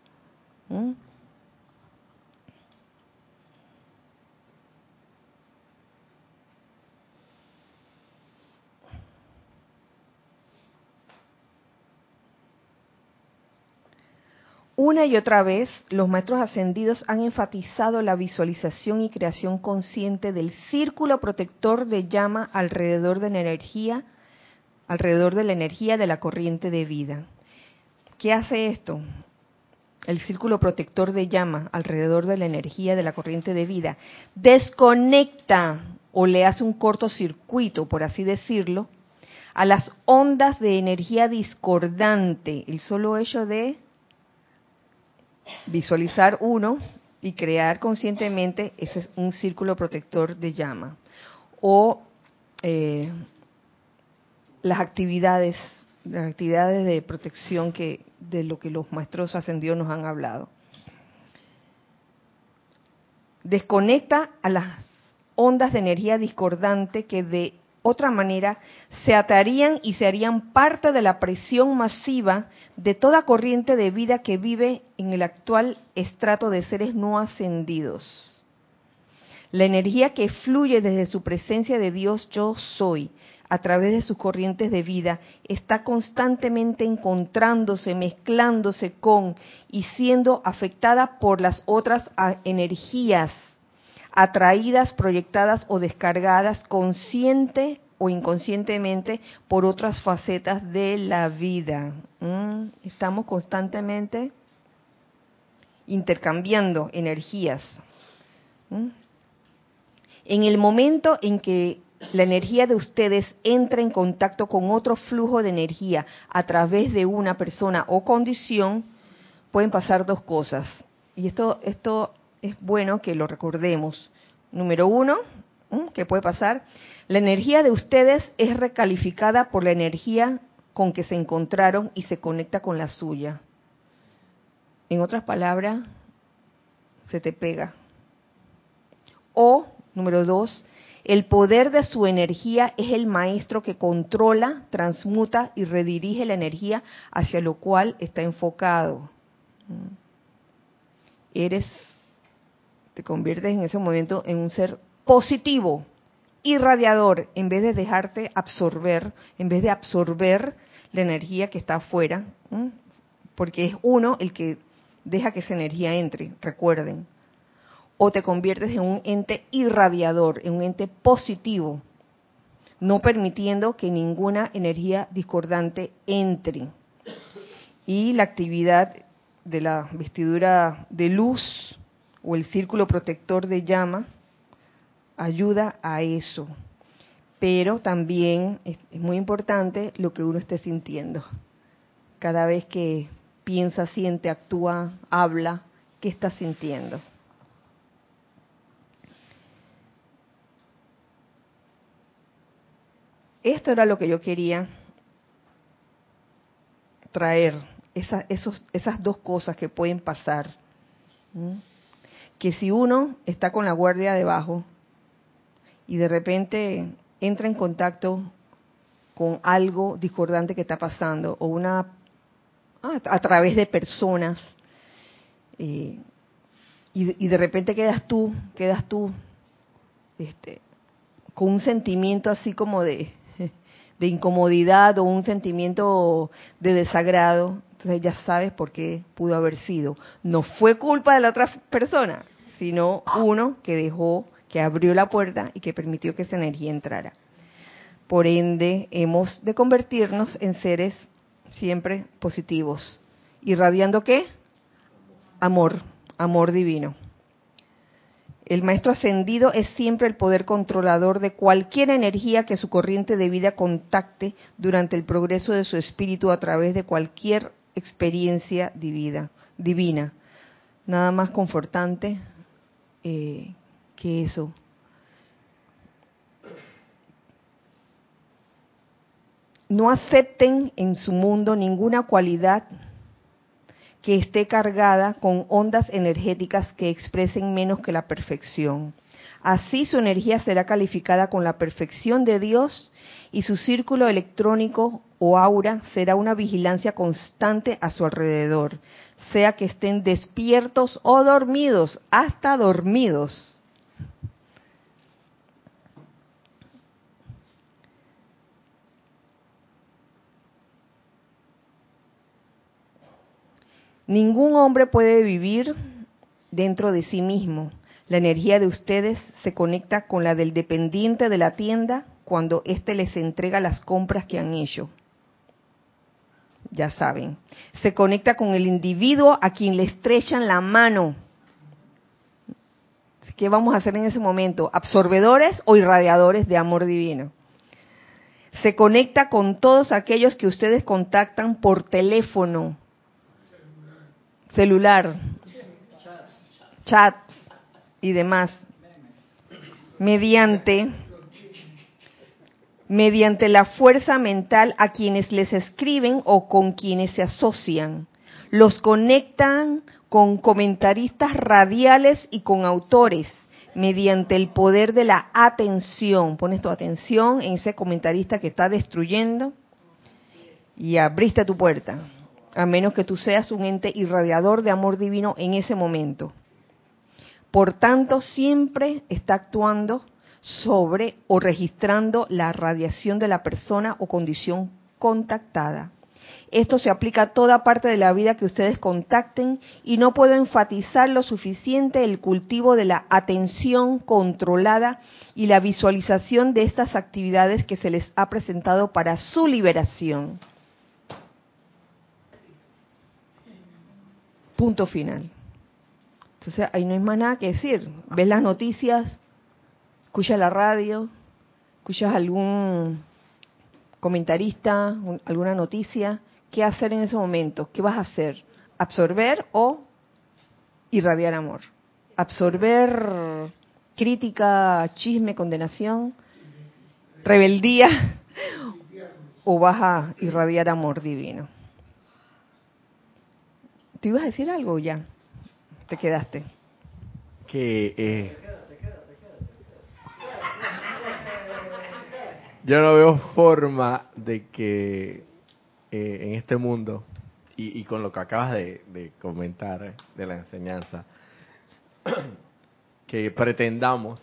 Una y otra vez, los maestros ascendidos han enfatizado la visualización y creación consciente del círculo protector de llama alrededor de la energía, alrededor de la energía de la corriente de vida. ¿Qué hace esto? El círculo protector de llama alrededor de la energía de la corriente de vida desconecta o le hace un cortocircuito, por así decirlo, a las ondas de energía discordante, el solo hecho de visualizar uno y crear conscientemente ese un círculo protector de llama. O eh, las actividades las actividades de protección que de lo que los maestros ascendidos nos han hablado. Desconecta a las ondas de energía discordante que de otra manera, se atarían y se harían parte de la presión masiva de toda corriente de vida que vive en el actual estrato de seres no ascendidos. La energía que fluye desde su presencia de Dios yo soy a través de sus corrientes de vida está constantemente encontrándose, mezclándose con y siendo afectada por las otras energías atraídas, proyectadas o descargadas consciente o inconscientemente por otras facetas de la vida. Mm, estamos constantemente intercambiando energías. ¿Mm? En el momento en que la energía de ustedes entra en contacto con otro flujo de energía a través de una persona o condición, pueden pasar dos cosas. Y esto, esto es bueno que lo recordemos. Número uno, ¿qué puede pasar? La energía de ustedes es recalificada por la energía con que se encontraron y se conecta con la suya. En otras palabras, se te pega. O, número dos, el poder de su energía es el maestro que controla, transmuta y redirige la energía hacia lo cual está enfocado. Eres, te conviertes en ese momento en un ser positivo, irradiador, en vez de dejarte absorber, en vez de absorber la energía que está afuera, porque es uno el que deja que esa energía entre, recuerden. O te conviertes en un ente irradiador, en un ente positivo, no permitiendo que ninguna energía discordante entre. Y la actividad de la vestidura de luz o el círculo protector de llama ayuda a eso. Pero también es, muy importante lo que uno esté sintiendo. Cada vez que piensa, siente, actúa, habla, ¿qué está sintiendo? Esto era lo que yo quería traer, esos, esas dos cosas que pueden pasar. Que si uno está con la guardia debajo, y de repente entra en contacto con algo discordante que está pasando o una a, través de personas eh, y, de repente quedas tú quedas tú este, con un sentimiento así como de, <laughs> de incomodidad o un sentimiento de desagrado entonces ya sabes por qué pudo haber sido. No fue culpa de la otra persona sino uno que dejó que abrió la puerta y que permitió que esa energía entrara. Por ende, hemos de convertirnos en seres siempre positivos. ¿Irradiando qué? Amor, amor divino. El maestro ascendido es siempre el poder controlador de cualquier energía que su corriente de vida contacte durante el progreso de su espíritu a través de cualquier experiencia divina. divina. Nada más confortante eh, que eso. No acepten en su mundo ninguna cualidad que esté cargada con ondas energéticas que expresen menos que la perfección. Así su energía será calificada con la perfección de Dios y su círculo electrónico o aura será una vigilancia constante a su alrededor, sea que estén despiertos o dormidos, hasta dormidos. Ningún hombre puede vivir dentro de sí mismo. La energía de ustedes se conecta con la del dependiente de la tienda cuando éste les entrega las compras que han hecho. Ya saben. Se conecta con el individuo a quien le estrechan la mano. ¿Qué vamos a hacer en ese momento? ¿Absorbedores o irradiadores de amor divino? Se conecta con todos aquellos que ustedes contactan por teléfono, celular, chat y demás, mediante mediante la fuerza mental a quienes les escriben o con quienes se asocian. Los conectan con comentaristas radiales y con autores mediante el poder de la atención. Pones tu atención en ese comentarista que está destruyendo y abriste tu puerta a menos que tú seas un ente irradiador de amor divino en ese momento. Por tanto, siempre está actuando sobre o registrando la radiación de la persona o condición contactada. Esto se aplica a toda parte de la vida que ustedes contacten y no puedo enfatizar lo suficiente el cultivo de la atención controlada y la visualización de estas actividades que se les ha presentado para su liberación. Punto final. Entonces ahí no hay más nada que decir. Ves las noticias, escuchas la radio, escuchas algún comentarista, alguna noticia. ¿Qué hacer en ese momento? ¿Qué vas a hacer? ¿Absorber o irradiar amor? ¿Absorber crítica, chisme, condenación, rebeldía? <laughs> ¿O vas a irradiar amor divino? ¿Tú ibas a decir algo ya? te quedaste? Que eh, yo no veo forma de que eh, en este mundo y, con lo que acabas de, comentar de la enseñanza, <clears throat> que pretendamos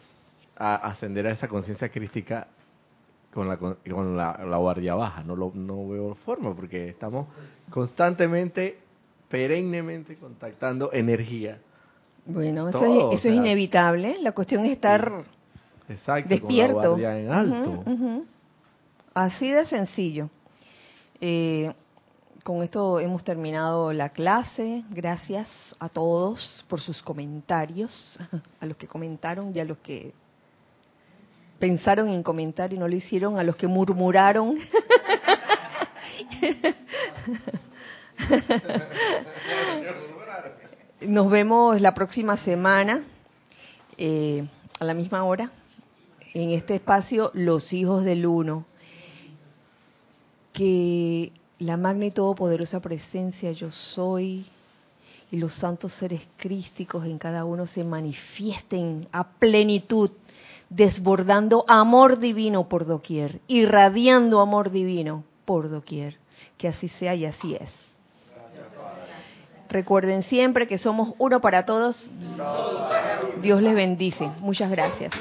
ascender a esa conciencia crítica con la, con la, la, guardia baja. No, lo, no veo forma porque estamos constantemente perennemente contactando energía. Bueno, eso, es, inevitable. La cuestión es estar despierto. en alto. Así de sencillo. Eh, con esto hemos terminado la clase. Gracias a todos por sus comentarios, <laughs> a los que comentaron y a los que pensaron en comentar y no lo hicieron, a los que murmuraron. <laughs> Nos vemos la próxima semana eh, a la misma hora en este espacio Los Hijos del Uno. Que la magna y todopoderosa presencia yo soy y los santos seres crísticos en cada uno se manifiesten a plenitud, desbordando amor divino por doquier, irradiando amor divino por doquier. Que así sea y así es. Recuerden siempre que somos uno para todos. Dios les bendice. Muchas gracias.